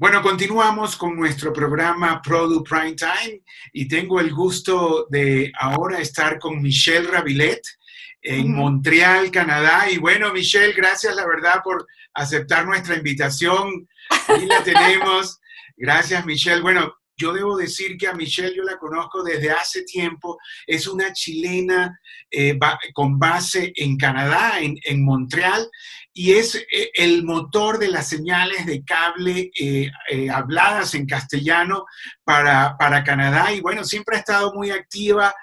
Bueno, continuamos con nuestro programa Product Prime Time y tengo el gusto de ahora estar con Michelle Rabilet en Montreal, Canadá. Y bueno, Michelle, gracias la verdad por aceptar nuestra invitación. Aquí la tenemos. Gracias, Michelle. Bueno, yo debo decir que a Michelle yo la conozco desde hace tiempo. Es una chilena eh, con base en Canadá, en, en, Montreal, y es eh, el motor de las señales de cable eh, habladas en castellano para, para, Canadá. Y bueno, siempre ha estado muy activa,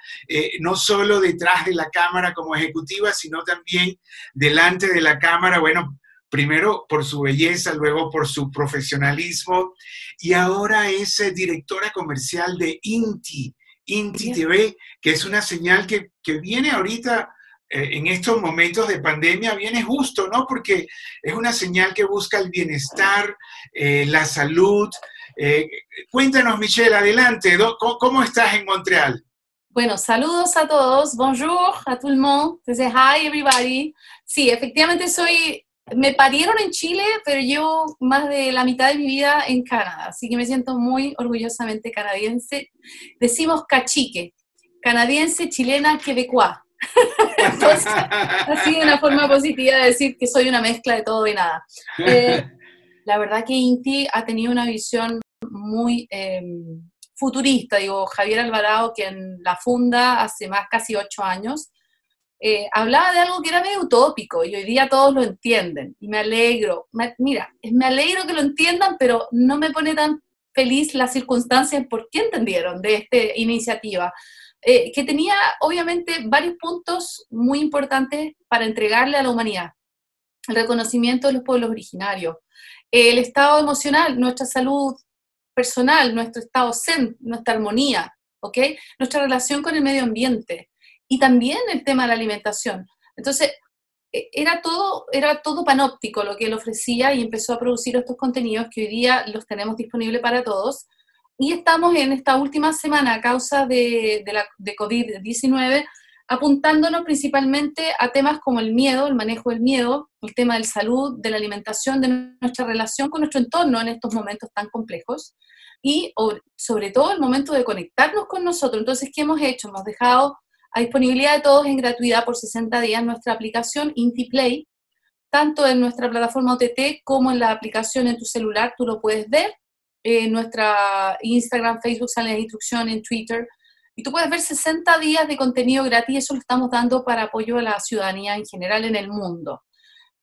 no solo detrás de la cámara como ejecutiva, sino también delante de la cámara. Bueno, primero por su belleza, luego por su profesionalismo y ahora es eh, directora comercial de Inti, Inti TV, que es una señal que, viene ahorita eh, en estos momentos de pandemia, viene justo, ¿no? Porque es una señal que busca el bienestar, eh, la salud. cuéntanos, Michelle, adelante, ¿cómo, estás en Montreal? Bueno, saludos a todos, bonjour a todo el mundo, hi everybody. Sí, efectivamente soy me parieron en Chile, pero llevo más de la mitad de mi vida en Canadá, así que me siento muy orgullosamente canadiense. Decimos cachique, canadiense, chilena, quebecois. Entonces, así una forma positiva de decir que soy una mezcla de todo y nada. Eh, la verdad que Inti ha tenido una visión muy em, futurista, digo, Javier Alvarado, quien la funda hace más casi ocho años, eh, hablaba de algo que era medio utópico y hoy día todos lo entienden y me alegro. mira, me alegro que lo entiendan, pero no me pone tan feliz las circunstancias por qué entendieron de esta iniciativa, eh, que tenía obviamente varios puntos muy importantes para entregarle a la humanidad. El reconocimiento de los pueblos originarios, el estado emocional, nuestra salud personal, nuestro estado zen, nuestra armonía, ¿ok? Nuestra relación con el medio ambiente, y también el tema de la alimentación. Entonces, e, era todo, era todo panóptico lo que él ofrecía y empezó a producir estos contenidos que hoy día los tenemos disponibles para todos. Y estamos en esta última semana, a causa de, de, la, de COVID-19, apuntándonos principalmente a temas como el miedo, el manejo del miedo, el tema de la salud, de la alimentación, de nuestra relación con nuestro entorno en estos momentos tan complejos y sobre todo el momento de conectarnos con nosotros. Entonces, ¿qué hemos hecho? Hemos dejado a disponibilidad de todos en gratuidad por 60 días nuestra aplicación IntiPlay, tanto en nuestra plataforma OTT como en la aplicación en tu celular, tú lo puedes ver. En nuestra Instagram, Facebook sale la instrucción, en Twitter. Y tú puedes ver 60 días de contenido gratis, eso lo estamos dando para apoyo a la ciudadanía en general en el mundo.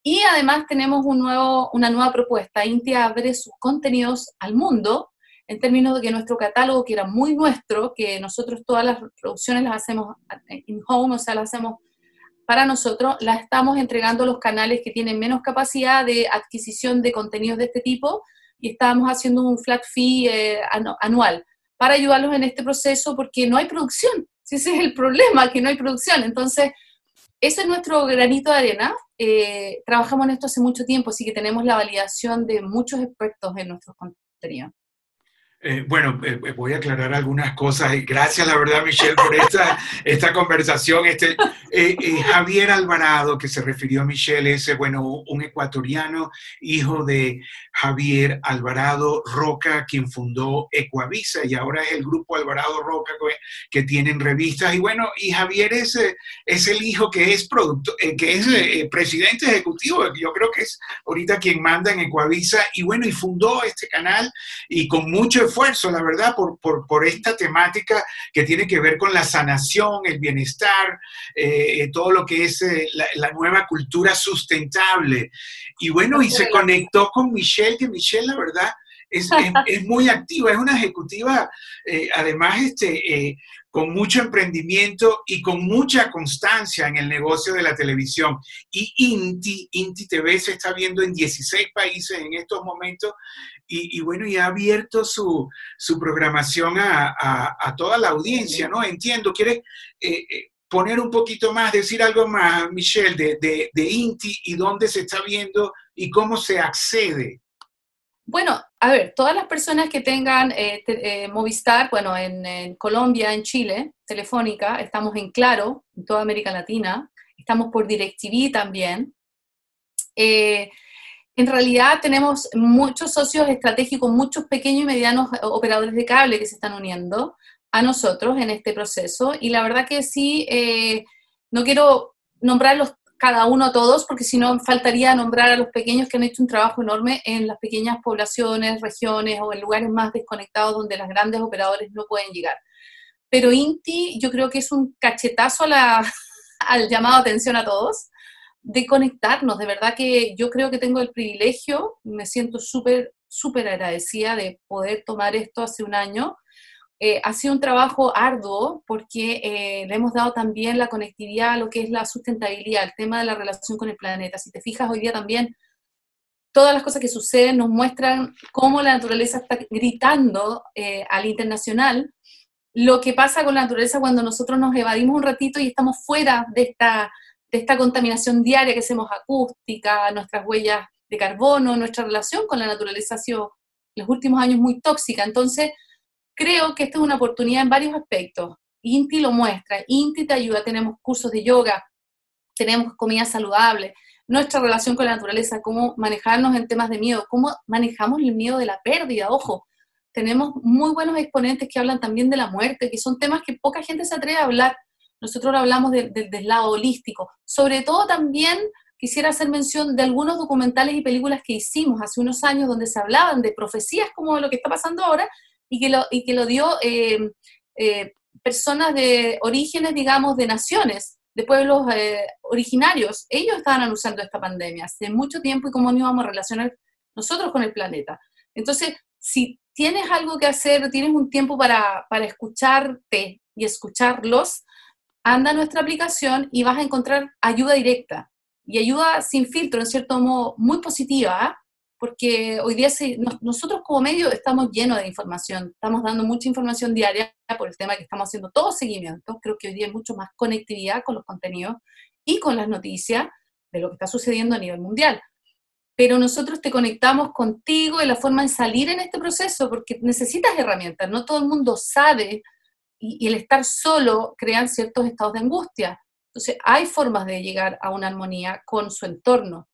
Y además tenemos una nueva propuesta. Inti abre sus contenidos al mundo en términos de que nuestro catálogo, que era muy nuestro, que nosotros todas las producciones las hacemos in home, o sea, las hacemos para nosotros, las estamos entregando a los canales que tienen menos capacidad de adquisición de contenidos de este tipo y estamos haciendo un flat fee eh, anual para ayudarlos en este proceso porque no hay producción. Ese es el problema, que no hay producción. Entonces, ese es nuestro granito de arena. Eh, trabajamos en esto hace mucho tiempo, así que tenemos la validación de muchos expertos en nuestros contenidos. Eh, bueno, eh, eh, voy a aclarar algunas cosas. Gracias, la verdad, Michelle, por esta, esta conversación. Este, Javier Alvarado, que se refirió a Michelle, es bueno, un ecuatoriano, hijo de Javier Alvarado Roca, quien fundó Ecuavisa, y ahora es el grupo Alvarado Roca que tienen revistas. Y bueno, y Javier es, es el hijo que es, producto, que es presidente ejecutivo, yo creo que es ahorita quien manda en Ecuavisa, y bueno, y fundó este canal, y con mucho esfuerzo, la verdad, por, por, esta temática que tiene que ver con la sanación, el bienestar, eh, todo lo que es eh, la, nueva cultura sustentable. Y bueno, y se conectó con Michelle, que Michelle, la verdad, es, es, muy activa, es una ejecutiva, eh, además, este, con mucho emprendimiento y con mucha constancia en el negocio de la televisión. Y Inti, Inti TV se está viendo en 16 países en estos momentos y, bueno, y ha abierto su, programación a, toda la audiencia, ¿no? Entiendo, ¿quieres eh, eh, poner un poquito más, decir algo más, Michelle, de, de, Inti y dónde se está viendo y cómo se accede? Bueno, a ver, todas las personas que tengan eh, Movistar, bueno, en, Colombia, en Chile, Telefónica, estamos en Claro, en toda América Latina, estamos por DirecTV también. En realidad tenemos muchos socios estratégicos, muchos pequeños y medianos operadores de cable que se están uniendo a nosotros en este proceso y la verdad que sí, eh, no quiero nombrarlos cada uno a todos, porque si no faltaría nombrar a los pequeños que han hecho un trabajo enorme en las pequeñas poblaciones, regiones o en lugares más desconectados donde las grandes operadores no pueden llegar. Pero INTI yo creo que es un cachetazo a la, al llamado atención a todos, de conectarnos. De verdad que yo creo que tengo el privilegio, me siento súper, súper agradecida de poder tomar esto hace un año eh, ha sido un trabajo arduo porque eh, le hemos dado también la conectividad a lo que es la sustentabilidad, el tema de la relación con el planeta. Si te fijas, hoy día también todas las cosas que suceden nos muestran cómo la naturaleza está gritando eh, al internacional lo que pasa con la naturaleza cuando nosotros nos evadimos un ratito y estamos fuera de esta, de esta contaminación diaria que hacemos acústica, nuestras huellas de carbono, nuestra relación con la naturaleza ha sido en los últimos años muy tóxica. Entonces, creo que esta es una oportunidad en varios aspectos. INTI lo muestra, INTI te ayuda, tenemos cursos de yoga, tenemos comida saludable, nuestra relación con la naturaleza, cómo manejarnos en temas de miedo, cómo manejamos el miedo de la pérdida, ojo, tenemos muy buenos exponentes que hablan también de la muerte, que son temas que poca gente se atreve a hablar. Nosotros hablamos del lado holístico. Sobre todo también quisiera hacer mención de algunos documentales y películas que hicimos hace unos años donde se hablaban de profecías como lo que está pasando ahora y que lo, y que lo dio eh, eh, personas de orígenes, digamos, de naciones, de pueblos eh, originarios. Ellos estaban anunciando esta pandemia hace mucho tiempo y cómo nos íbamos a relacionar nosotros con el planeta. Entonces, si tienes algo que hacer, tienes un tiempo para, para escucharte y escucharlos, anda a nuestra aplicación y vas a encontrar ayuda directa y ayuda sin filtro, en cierto modo, muy positiva, ¿ah? porque hoy día nosotros como medio estamos llenos de información, estamos dando mucha información diaria por el tema que estamos haciendo todo seguimiento, creo que hoy día hay mucho más conectividad con los contenidos y con las noticias de lo que está sucediendo a nivel mundial. Pero nosotros te conectamos contigo y la forma de salir en este proceso, porque necesitas herramientas, no todo el mundo sabe y, y el estar solo crea ciertos estados de angustia. Entonces hay formas de llegar a una armonía con su entorno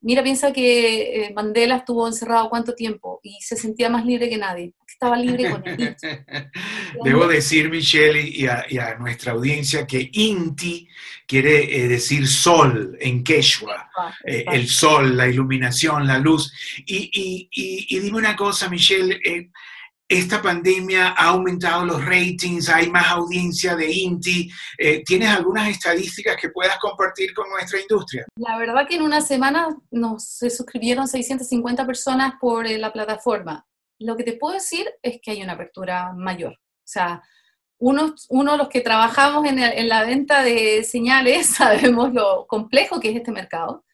Mira, piensa que eh, Mandela estuvo encerrado cuánto tiempo y se sentía más libre que nadie, estaba libre con él. Debo decir, Michelle, y a, nuestra audiencia, que Inti quiere eh, decir sol en Quechua, eh, el sol, la iluminación, la luz. Y, y dime una cosa, Michelle, esta pandemia ha aumentado los ratings, hay más audiencia de INTI. Eh, ¿Tienes algunas estadísticas que puedas compartir con nuestra industria? La verdad que en una semana nos se suscribieron 650 personas por eh, la plataforma. Lo que te puedo decir es que hay una apertura mayor. O sea, uno, uno los que trabajamos en, en la venta de señales sabemos lo complejo que es este mercado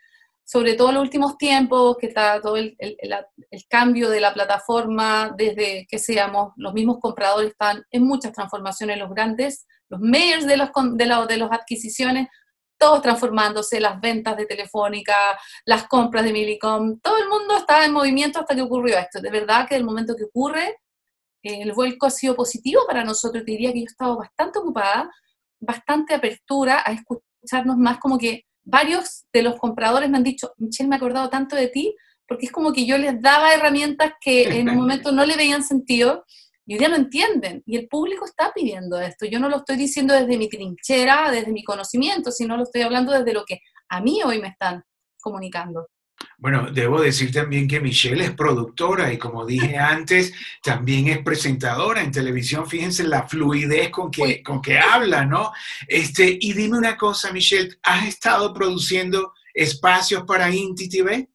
sobre todo en los últimos tiempos, que está todo el, el, el, cambio de la plataforma, desde que seamos, los mismos compradores están en muchas transformaciones, los grandes, los mayors de, los, de, la, de las adquisiciones, todos transformándose, las ventas de Telefónica, las compras de Milicom, todo el mundo estaba en movimiento hasta que ocurrió esto. De verdad que el momento que ocurre, el vuelco ha sido positivo para nosotros. diría que yo he bastante ocupada, bastante apertura a escucharnos más como que varios de los compradores me han dicho, Michelle, me he acordado tanto de ti, porque es como que yo les daba herramientas que en un momento no le veían sentido y hoy día lo entienden. Y el público está pidiendo esto. Yo no lo estoy diciendo desde mi trinchera, desde mi conocimiento, sino lo estoy hablando desde lo que a mí hoy me están comunicando. Bueno, debo decir también que Michelle es productora y como dije antes, también es presentadora en televisión. Fíjense la fluidez con que, con que habla, ¿no? Este, y dime una cosa, Michelle, ¿has estado produciendo espacios para Inti TV?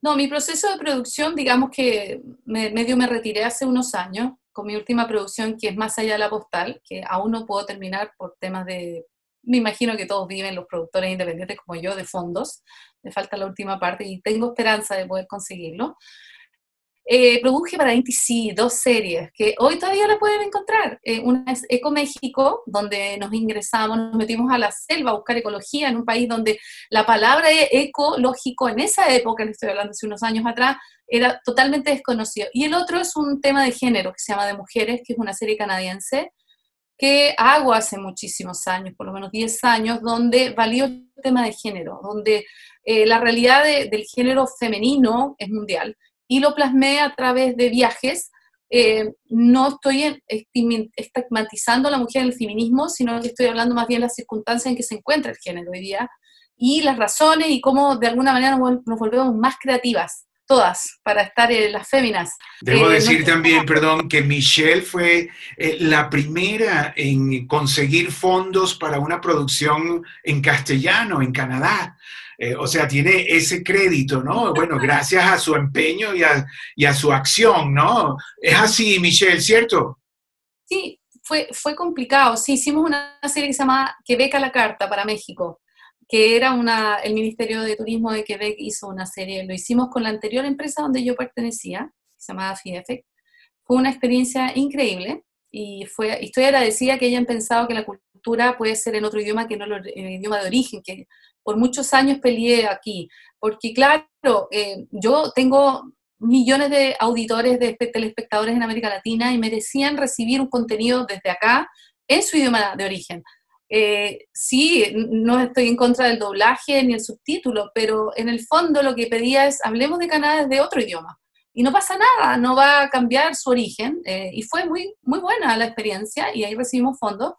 No, mi proceso de producción, digamos que medio me retiré hace unos años con mi última producción, que es Más allá de la postal, que aún no puedo terminar por temas de me imagino que todos viven los productores independientes como yo de fondos, me falta la última parte y tengo esperanza de poder conseguirlo. Eh, produje para NTC dos series que hoy todavía la pueden encontrar. Eh, una es Eco México, donde nos ingresamos, nos metimos a la selva a buscar ecología en un país donde la palabra ecológico en esa época, le estoy hablando hace unos años atrás, era totalmente desconocido. Y el otro es un tema de género que se llama De Mujeres, que es una serie canadiense, que hago hace muchísimos años, por lo menos 10 años, donde valió el tema de género, donde eh, la realidad del género femenino es mundial y lo plasmé a través de viajes. Eh, no estoy estigmatizando a la mujer en el feminismo, sino que estoy hablando más bien de las circunstancias en que se encuentra el género hoy día y las razones y cómo de alguna manera nos volvemos más creativas todas para estar en las féminas. Debo eh, decir también, perdón, que Michelle fue eh, la primera en conseguir fondos para una producción en castellano en Canadá. Eh, o sea, tiene ese crédito, ¿no? Bueno, gracias a su empeño y a, y a su acción, ¿no? Es así, Michelle, ¿cierto? Sí, fue, fue complicado. Sí, hicimos una serie que se llama Que beca la carta para México que era una, el Ministerio de Turismo de Quebec hizo una serie, lo hicimos con la anterior empresa donde yo pertenecía, se llamaba FIEFEC. Fue una experiencia increíble y fue, estoy agradecida que hayan pensado que la cultura puede ser en otro idioma que no el, idioma de origen, que por muchos años peleé aquí, porque claro, eh, yo tengo millones de auditores, de telespectadores en América Latina y merecían recibir un contenido desde acá en su idioma de origen. Eh, sí, no estoy en contra del doblaje ni el subtítulo, pero en el fondo lo que pedía es hablemos de Canadá desde otro idioma. Y no pasa nada, no va a cambiar su origen. Eh, y fue muy, muy buena la experiencia y ahí recibimos fondos.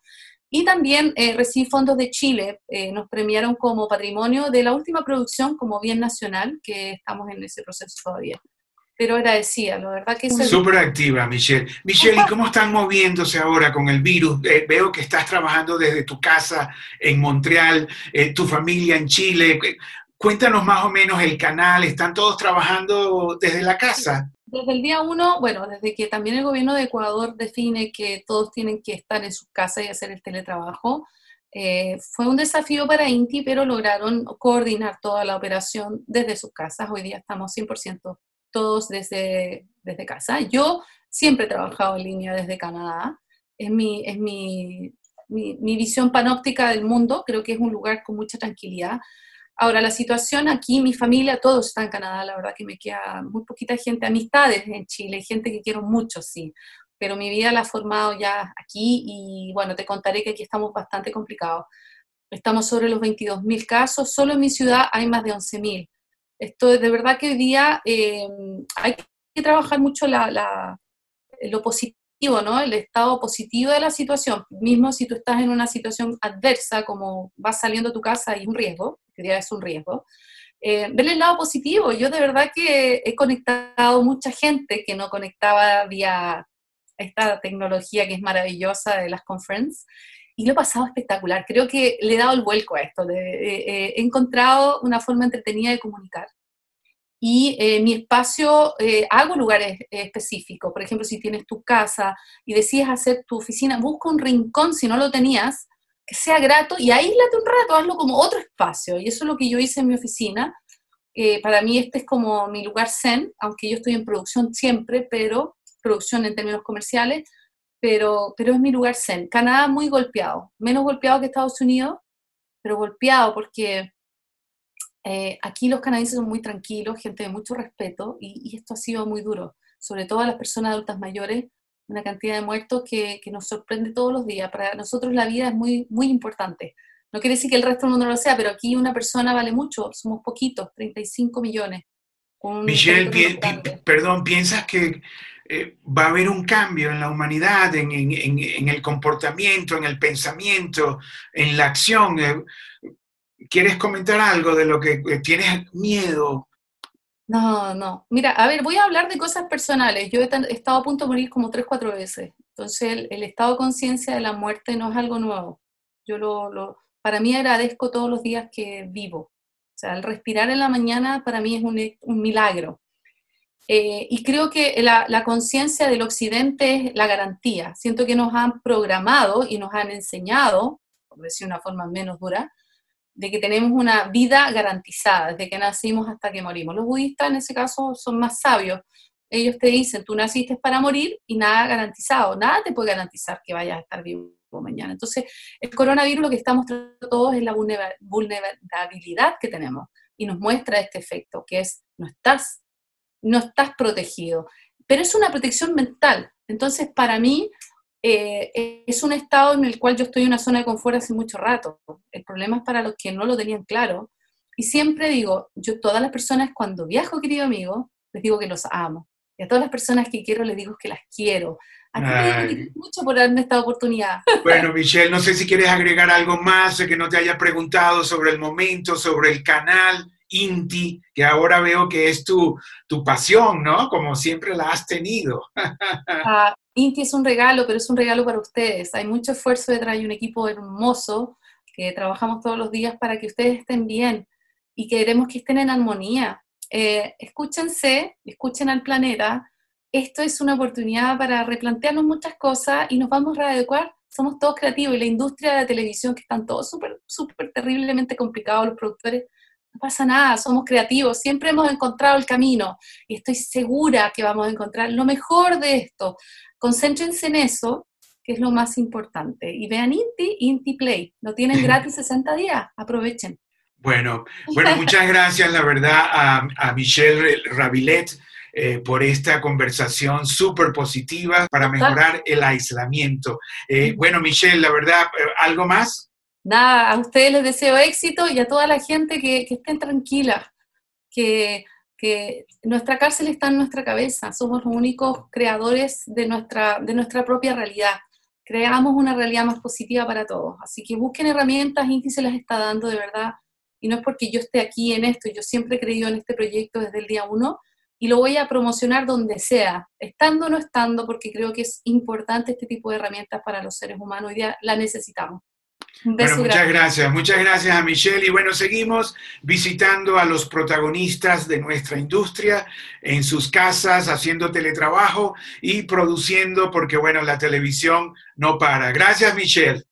Y también eh, recibí fondos de Chile. nos premiaron como patrimonio de la última producción como bien nacional, que estamos en ese proceso todavía pero agradecida, la verdad que es... Súper activa, Michelle. Michelle, ¿y cómo están moviéndose ahora con el virus? Eh, veo que estás trabajando desde tu casa en Montreal, eh, tu familia en Chile. Cuéntanos más o menos el canal, ¿están todos trabajando desde la casa? Desde el día uno, bueno, desde que también el gobierno de Ecuador define que todos tienen que estar en sus casas y hacer el teletrabajo, eh, fue un desafío para Inti, pero lograron coordinar toda la operación desde sus casas. Hoy día estamos 100% todos desde, desde casa. Yo siempre he trabajado en línea desde Canadá, es, mi, es mi, mi, visión panóptica del mundo, creo que es un lugar con mucha tranquilidad. Ahora, la situación aquí, mi familia, todos están en Canadá, la verdad que me queda muy poquita gente, amistades en Chile, gente que quiero mucho, sí, pero mi vida la he formado ya aquí y bueno, te contaré que aquí estamos bastante complicados. Estamos sobre los 22.000 casos, solo en mi ciudad hay más de 11.000. Esto es de verdad que hoy día eh, hay que trabajar mucho lo positivo, ¿no? El estado positivo de la situación. Mismo si tú estás en una situación adversa, como vas saliendo de tu casa y un riesgo, que ya es un riesgo, eh, ver el lado positivo. Yo de verdad que he conectado mucha gente que no conectaba vía esta tecnología que es maravillosa de las conferences y lo he pasado espectacular. Creo que le he dado el vuelco a esto. he encontrado una forma entretenida de comunicar. Y eh, mi espacio, eh, hago lugares específicos. Por ejemplo, si tienes tu casa y decides hacer tu oficina, busca un rincón, si no lo tenías, que sea grato y aíslate un rato, hazlo como otro espacio. Y eso es lo que yo hice en mi oficina. Eh, para mí este es como mi lugar zen, aunque yo estoy en producción siempre, pero producción en términos comerciales, pero, pero es mi lugar zen. Canadá muy golpeado, menos golpeado que Estados Unidos, pero golpeado porque eh, aquí los canadienses son muy tranquilos, gente de mucho respeto, y, esto ha sido muy duro, sobre todo a las personas adultas mayores, una cantidad de muertos que, que, nos sorprende todos los días. Para nosotros la vida es muy, muy importante. No quiere decir que el resto del mundo no lo sea, pero aquí una persona vale mucho, somos poquitos, 35 millones. Michelle, perdón, ¿piensas que eh, va a haber un cambio en la humanidad, en, el comportamiento, en el pensamiento, en la acción. Eh, ¿Quieres comentar algo de lo que tienes miedo? No, no. Mira, a ver, voy a hablar de cosas personales. Yo he estado a punto de morir como tres, cuatro veces. Entonces, el, estado de conciencia de la muerte no es algo nuevo. Yo lo, para mí agradezco todos los días que vivo. O sea, el respirar en la mañana para mí es un milagro. Eh, y creo que la, conciencia del occidente es la garantía. Siento que nos han programado y nos han enseñado, por decir una forma menos dura, de que tenemos una vida garantizada, desde que nacimos hasta que morimos. Los budistas en ese caso son más sabios. Ellos te dicen, tú naciste para morir y nada garantizado, nada te puede garantizar que vayas a estar vivo mañana. Entonces, el coronavirus lo que está mostrando todos es la vulnerabilidad que tenemos y nos muestra este efecto, que es, no estás no estás protegido. Pero es una protección mental. Entonces, para mí, eh, es un estado en el cual yo estoy en una zona de confort hace mucho rato. El problema es para los que no lo tenían claro Y siempre digo, yo todas las personas cuando viajo, querido amigo, les digo que los amo. Y a todas las personas que quiero les digo que las quiero. A ti mucho por darme esta oportunidad. Bueno, Michelle, no sé si quieres agregar algo más, que no te haya preguntado sobre el momento, sobre el canal Inti, que ahora veo que es tu, tu pasión, ¿no? Como siempre la has tenido. Ah, Inti es un regalo, pero es un regalo para ustedes. Hay mucho esfuerzo detrás y un equipo hermoso que trabajamos todos los días para que ustedes estén bien y queremos que estén en armonía. Eh, escúchense, escuchen al planeta. Esto es una oportunidad para replantearnos muchas cosas y nos vamos a readecuar. Somos todos creativos y la industria de la televisión, que están todos súper, súper terriblemente complicados los productores, no pasa nada, somos creativos, siempre hemos encontrado el camino y estoy segura que vamos a encontrar lo mejor de esto. Concéntrense en eso, que es lo más importante. Y vean Inti, Inti Play, lo tienen gratis 60 días, aprovechen. Bueno, bueno, muchas gracias, la verdad, a, Michelle Rabilet eh, por esta conversación súper positiva para mejorar el aislamiento. Eh, bueno, Michelle, la verdad, eh, ¿algo más? Nada, a ustedes les deseo éxito y a toda la gente que, estén tranquilas, que, nuestra cárcel está en nuestra cabeza, somos los únicos creadores de nuestra, de nuestra propia realidad. Creamos una realidad más positiva para todos. Así que busquen herramientas, Inti se las está dando de verdad. Y no es porque yo esté aquí en esto, yo siempre he creído en este proyecto desde el día uno y lo voy a promocionar donde sea, estando o no estando, porque creo que es importante este tipo de herramientas para los seres humanos. Hoy día la necesitamos. Bueno, muchas gracias, muchas gracias a Michelle. Y bueno, seguimos visitando a los protagonistas de nuestra industria en sus casas, haciendo teletrabajo y produciendo, porque bueno, la televisión no para. Gracias, Michelle.